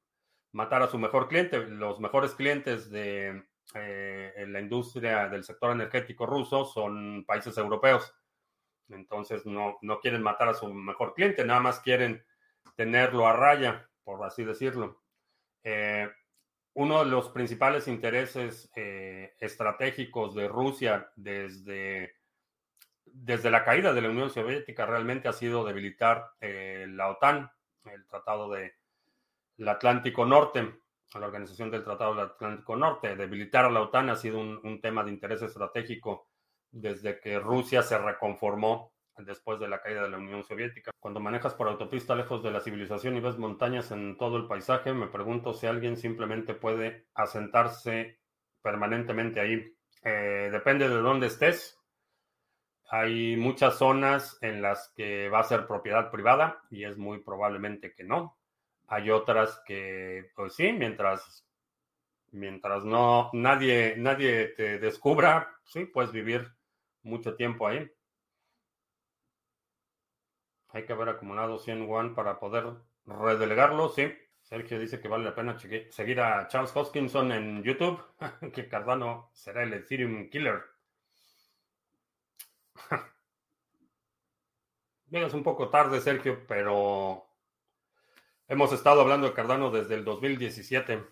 matar a su mejor cliente. Los mejores clientes de la industria del sector energético ruso son países europeos. Entonces no, no quieren matar a su mejor cliente, nada más quieren tenerlo a raya, por así decirlo uno de los principales intereses eh, estratégicos de Rusia desde, desde la caída de la Unión Soviética realmente ha sido debilitar eh, la OTAN, el Tratado del Atlántico Norte, la Organización del Tratado del Atlántico Norte. Debilitar a la OTAN ha sido un tema de interés estratégico desde que Rusia se reconformó después de la caída de la Unión Soviética. Cuando manejas por autopista lejos de la civilización y ves montañas en todo el paisaje, me pregunto si alguien simplemente puede asentarse permanentemente ahí. Eh, depende de dónde estés. Hay muchas zonas en las que va a ser propiedad privada y es muy probablemente que no. Hay otras que, pues sí, mientras, mientras no nadie, nadie te descubra, sí, puedes vivir mucho tiempo ahí. Hay que haber acumulado 100 one para poder redelegarlo, sí. Sergio dice que vale la pena seguir a Charles Hoskinson en YouTube, que Cardano será el Ethereum Killer. Llegas un poco tarde, Sergio, pero hemos estado hablando de Cardano desde el 2017.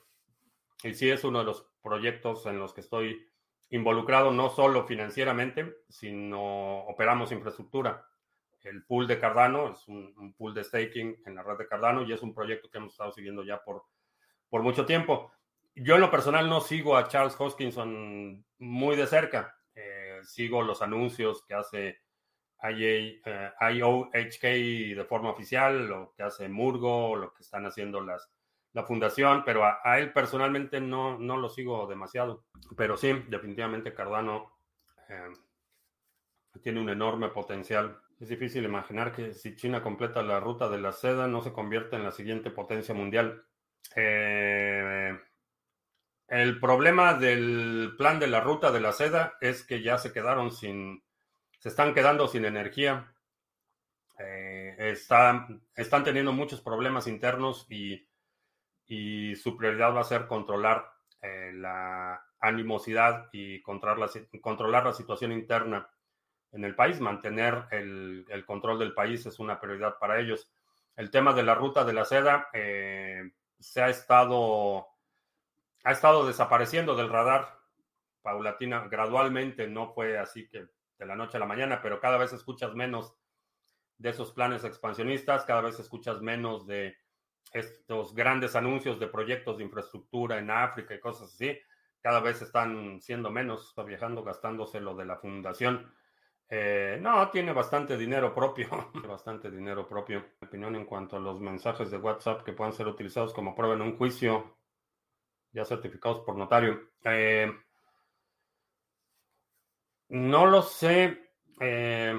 Y sí es uno de los proyectos en los que estoy involucrado, no solo financieramente, sino operamos infraestructura el pool de Cardano, es un, pool de staking en la red de Cardano y es un proyecto que hemos estado siguiendo ya por, por mucho tiempo. Yo en lo personal no sigo a Charles Hoskinson muy de cerca. Eh, sigo los anuncios que hace IOHK eh, de forma oficial, lo que hace Murgo, lo que están haciendo las, la fundación, pero a, él personalmente no, no lo sigo demasiado. Pero sí, definitivamente Cardano eh, tiene un enorme potencial. Es difícil imaginar que si China completa la ruta de la seda no se convierte en la siguiente potencia mundial. Eh, el problema del plan de la ruta de la seda es que ya se quedaron sin, se están quedando sin energía. Eh, están, teniendo muchos problemas internos y, su prioridad va a ser controlar eh, la animosidad y controlar controlar la situación interna en el país. Mantener el, control del país es una prioridad para ellos. El tema de la ruta de la seda eh, se ha estado, ha estado desapareciendo del radar paulatina, gradualmente, no fue así que de la noche a la mañana, pero cada vez escuchas menos de esos planes expansionistas, cada vez escuchas menos de estos grandes anuncios de proyectos de infraestructura en África y cosas así, cada vez están siendo menos, viajando, gastándose lo de la fundación. Eh, no, tiene bastante dinero propio, bastante dinero propio. Mi opinión en cuanto a los mensajes de WhatsApp que puedan ser utilizados como prueba en un juicio, ya certificados por notario. Eh, no lo sé. Eh,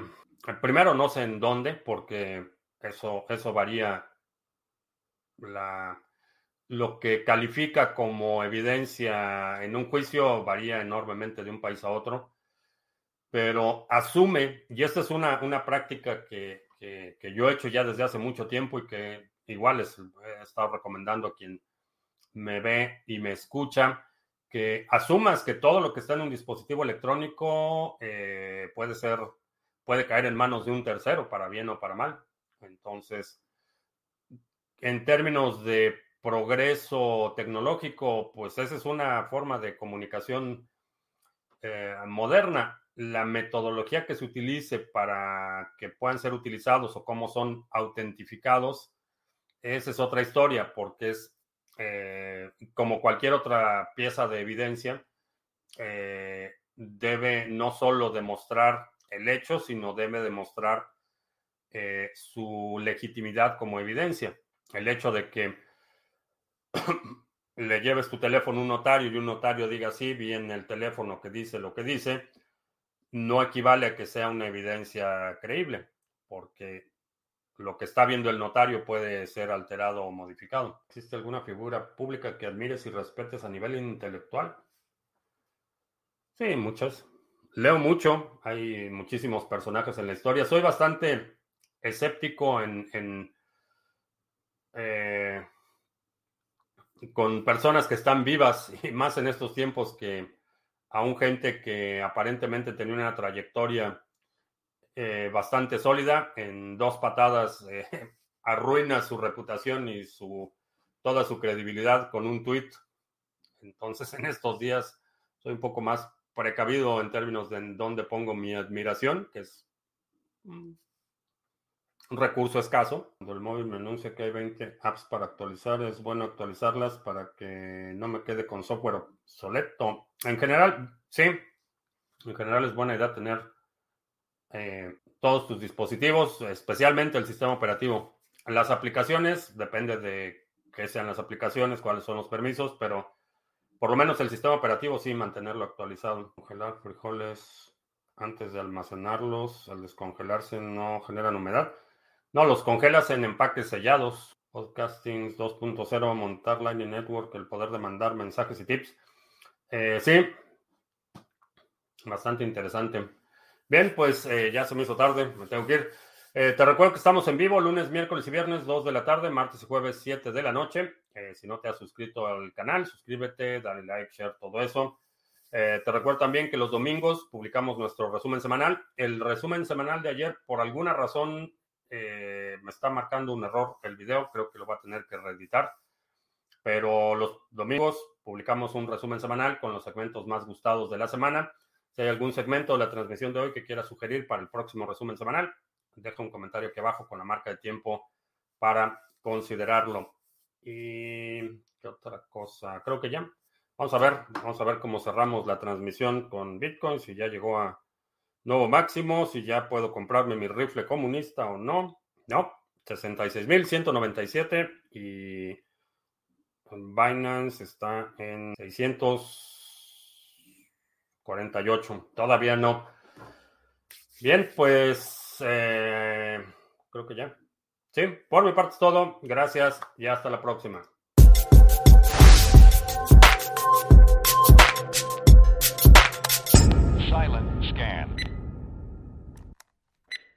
primero, no sé en dónde, porque eso, eso varía. La, lo que califica como evidencia en un juicio varía enormemente de un país a otro pero asume, y esta es una, una práctica que, que, yo he hecho ya desde hace mucho tiempo y que igual les he estado recomendando a quien me ve y me escucha, que asumas que todo lo que está en un dispositivo electrónico puede ser, puede caer en manos de un tercero, para bien o para mal. Entonces, en términos de progreso tecnológico, pues esa es una forma de comunicación eh, moderna. La metodología que se utilice para que puedan ser utilizados o cómo son autentificados, esa es otra historia, porque es eh, como cualquier otra pieza de evidencia, eh, debe no solo demostrar el hecho, sino debe demostrar su legitimidad como evidencia. El hecho de que le lleves tu teléfono a un notario y un notario diga sí, vi en el teléfono que dice lo que dice, no equivale a que sea una evidencia creíble, porque lo que está viendo el notario puede ser alterado o modificado. ¿Existe alguna figura pública que admires y respetes a nivel intelectual? Sí, muchas. Leo mucho, hay muchísimos personajes en la historia. Soy bastante escéptico en, eh, con personas que están vivas y más en estos tiempos que aún gente que aparentemente tenía una trayectoria eh, bastante sólida, en dos patadas eh, arruina su reputación y su toda su credibilidad con un tweet. Entonces, en estos días soy un poco más precavido en términos de en dónde pongo mi admiración, que es mm, un recurso escaso. Cuando el móvil me anuncia que hay 20 apps para actualizar, es bueno actualizarlas para que no me quede con software obsoleto. En general, sí. En general es buena idea tener eh, todos tus dispositivos, especialmente el sistema operativo. Las aplicaciones, depende de qué sean las aplicaciones, cuáles son los permisos, pero por lo menos el sistema operativo sí mantenerlo actualizado. Congelar frijoles antes de almacenarlos, al descongelarse no generan humedad. No, los congelas en empaques sellados. Podcasting 2.0, montar Lightning Network, el poder de mandar mensajes y tips. Eh, sí, bastante interesante. Bien, pues eh, ya se me hizo tarde, me tengo que ir. Eh, te recuerdo que estamos en vivo lunes, miércoles y viernes, 2 de la tarde, martes y jueves, 7 de la noche. si no te has suscrito al canal, suscríbete, dale like, share, todo eso. te recuerdo también que los domingos publicamos nuestro resumen semanal. El resumen semanal de ayer, por alguna razón, eh, me está marcando un error el video, creo que lo va a tener que reeditar. Pero los domingos publicamos un resumen semanal con los segmentos más gustados de la semana. Si hay algún segmento de la transmisión de hoy que quiera sugerir para el próximo resumen semanal, deja un comentario aquí abajo con la marca de tiempo para considerarlo. Y qué otra cosa, creo que ya. Vamos a ver, vamos a ver cómo cerramos la transmisión con Bitcoin, si ya llegó a nuevo máximo, si ya puedo comprarme mi rifle comunista o no. No, 66.197 y Binance está en 648. Todavía no. Bien, pues eh, creo que ya. Sí, por mi parte es todo. Gracias y hasta la próxima.